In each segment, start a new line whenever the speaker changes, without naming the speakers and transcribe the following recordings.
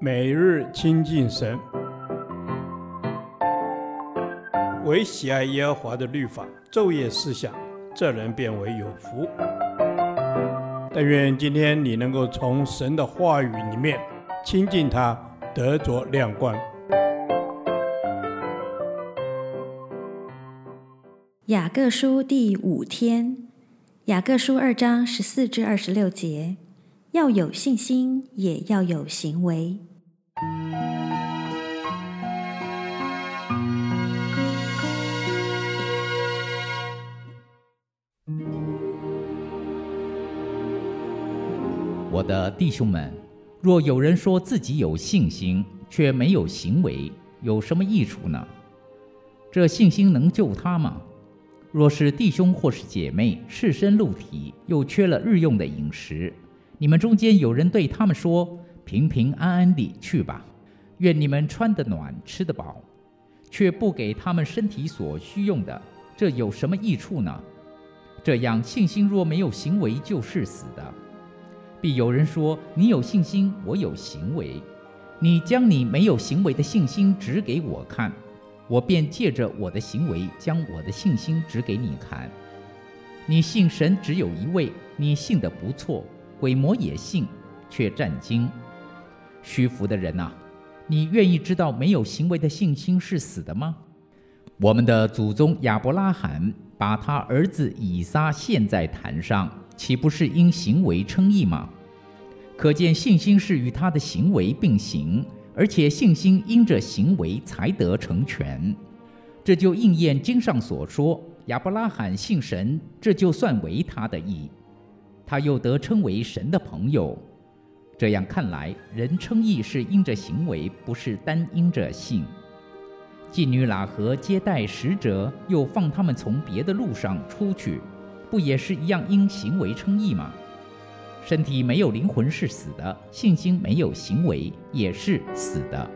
每日亲近神，唯喜爱耶和华的律法，昼夜思想，这人便为有福。但愿今天你能够从神的话语里面亲近他，得着亮光。
雅各书第五天，雅各书二章十四至二十六节，要有信心，也要有行为。
我的弟兄们，若有人说自己有信心，却没有行为，有什么益处呢？这信心能救他吗？若是弟兄或是姐妹赤身露体，又缺了日用的饮食，你们中间有人对他们说：“平平安安地去吧，愿你们穿得暖，吃得饱，却不给他们身体所需用的，这有什么益处呢？”这样信心若没有行为，就是死的。必有人说：“你有信心，我有行为。你将你没有行为的信心指给我看，我便借着我的行为将我的信心指给你看。你信神只有一位，你信得不错，鬼魔也信，却战惊。虚浮的人呐，你愿意知道没有行为的信心是死的吗？我们的祖宗亚伯拉罕把他儿子以撒献在坛上。”岂不是因行为称义吗？可见信心是与他的行为并行，而且信心因着行为才得成全。这就应验经上所说：亚伯拉罕信神，这就算为他的义。他又得称为神的朋友。这样看来，人称义是因着行为，不是单因着信。妓女喇合接待使者，又放他们从别的路上出去。不也是一样因行为称义吗？身体没有灵魂是死的，信心没有行为也是死的。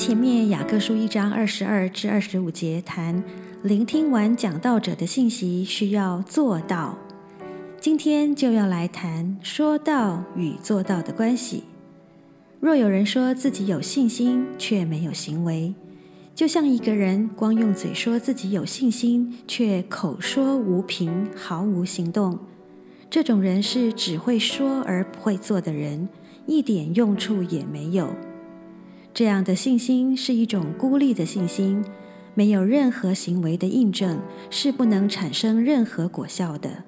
前面雅各书一章二十二至二十五节谈，聆听完讲道者的信息需要做到。今天就要来谈说到与做到的关系。若有人说自己有信心，却没有行为。就像一个人光用嘴说自己有信心，却口说无凭，毫无行动。这种人是只会说而不会做的人，一点用处也没有。这样的信心是一种孤立的信心，没有任何行为的印证，是不能产生任何果效的。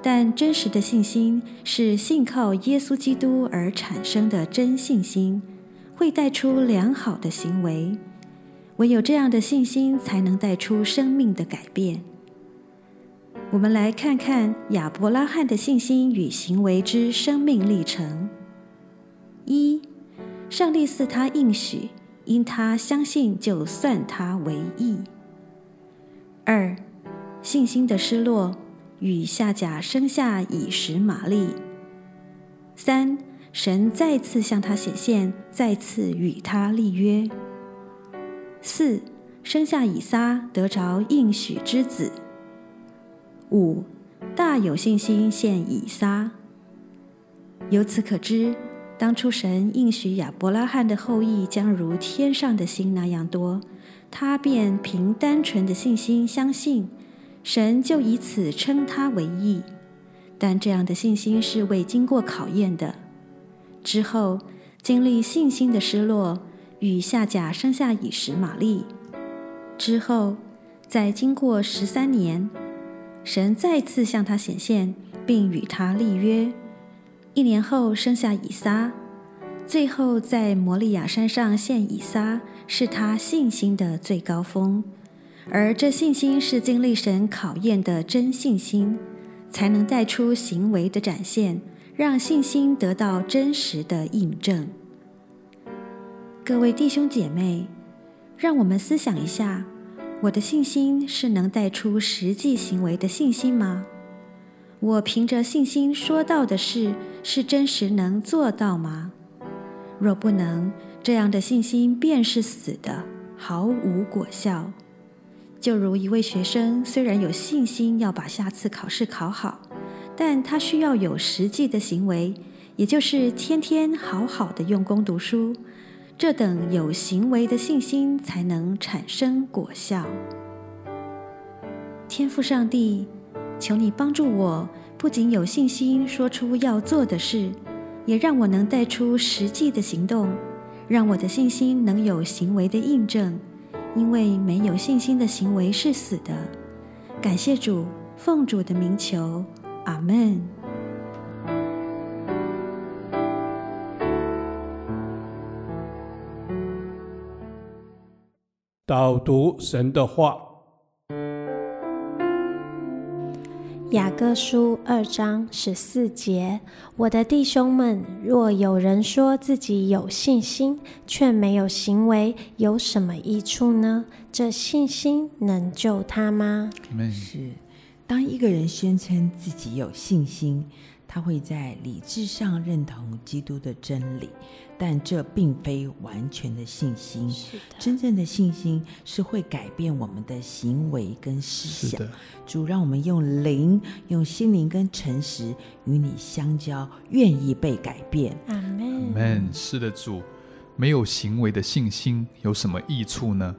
但真实的信心是信靠耶稣基督而产生的真信心，会带出良好的行为。唯有这样的信心，才能带出生命的改变。我们来看看亚伯拉罕的信心与行为之生命历程。一，上帝赐他应许，因他相信，就算他为义。二，信心的失落，与夏甲生下以实玛利。三，神再次向他显现，再次与他立约。四，生下以撒，得着应许之子。五，大有信心献以撒。由此可知，当初神应许亚伯拉罕的后裔将如天上的星那样多，他便凭单纯的信心相信，神就以此称他为义。但这样的信心是未经过考验的，之后经历信心的失落。与夏甲生下以实玛利之后，再经过十三年，神再次向他显现，并与他立约。一年后生下以撒，最后在摩利亚山上献以撒，是他信心的最高峰。而这信心是经历神考验的真信心，才能带出行为的展现，让信心得到真实的印证。各位弟兄姐妹，让我们思想一下：我的信心是能带出实际行为的信心吗？我凭着信心说到的事，是真实能做到吗？若不能，这样的信心便是死的，毫无果效。就如一位学生，虽然有信心要把下次考试考好，但他需要有实际的行为，也就是天天好好的用功读书。这等有行为的信心才能产生果效。天赋上帝，求你帮助我，不仅有信心说出要做的事，也让我能带出实际的行动，让我的信心能有行为的印证。因为没有信心的行为是死的。感谢主，奉主的名求，阿门。
导读神的话，
雅各书二章十四节：我的弟兄们，若有人说自己有信心，却没有行为，有什么益处呢？这信心能救他吗？
是，当一个人宣称自己有信心。他会在理智上认同基督的真理，但这并非完全的信心。
是的，
真正的信心是会改变我们的行为跟思想。主让我们用灵、用心灵跟诚实与你相交，愿意被改变。
阿门。
阿门。是的，主，没有行为的信心有什么益处呢？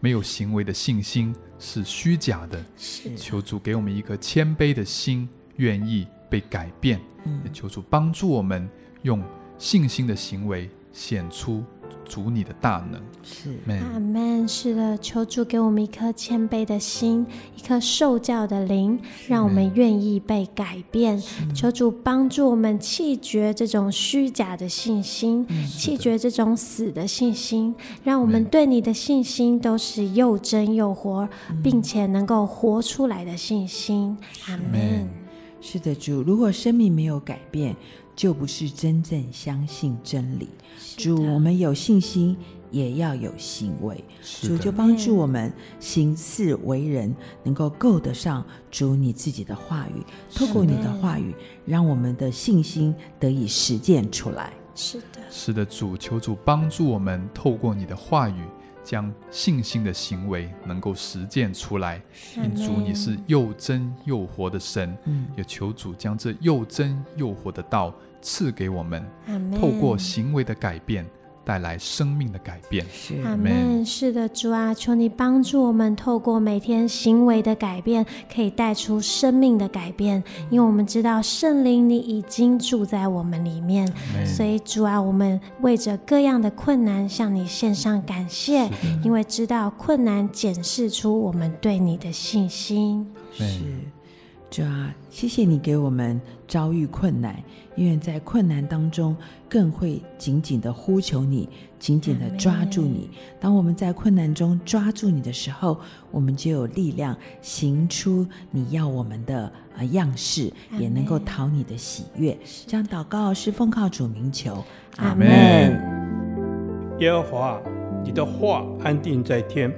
没有行为的信心是虚假的。
是的。
求主给我们一颗谦卑的心，愿意。被改变，也求主帮助我们用信心的行为显出主你的大能。
是，
阿门。是的，求主给我们一颗谦卑的心，一颗受教的灵，让我们愿意被改变。求主帮助我们弃绝这种虚假的信心，弃绝这种死的信心，让我们对你的信心都是又真又活，并且能够活出来的信心。阿门。
是的，主，如果生命没有改变，就不是真正相信真理。主，我们有信心，也要有行为。主就帮助我们行事为人，能够够得上主你自己的话语。透过你的话语，让我们的信心得以实践出来。
是的，
是的，主，求主帮助我们，透过你的话语。将信心的行为能够实践出来，因主你是又真又活的神，也求主将这又真又活的道赐给我们，透过行为的改变。带来生命的改变。
是阿门。是的，主啊，求你帮助我们，透过每天行为的改变，可以带出生命的改变。因为我们知道圣灵你已经住在我们里面，所以主啊，我们为着各样的困难向你献上感谢，因为知道困难检视出我们对你的信心。
是。主啊，谢谢你给我们遭遇困难，因为在困难当中更会紧紧的呼求你，紧紧的抓住你。当我们在困难中抓住你的时候，我们就有力量行出你要我们的呃样式，也能够讨你的喜悦。这样祷告是奉靠主名求，阿门。
耶和华，你的话安定在天，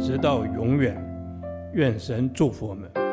直到永远。愿神祝福我们。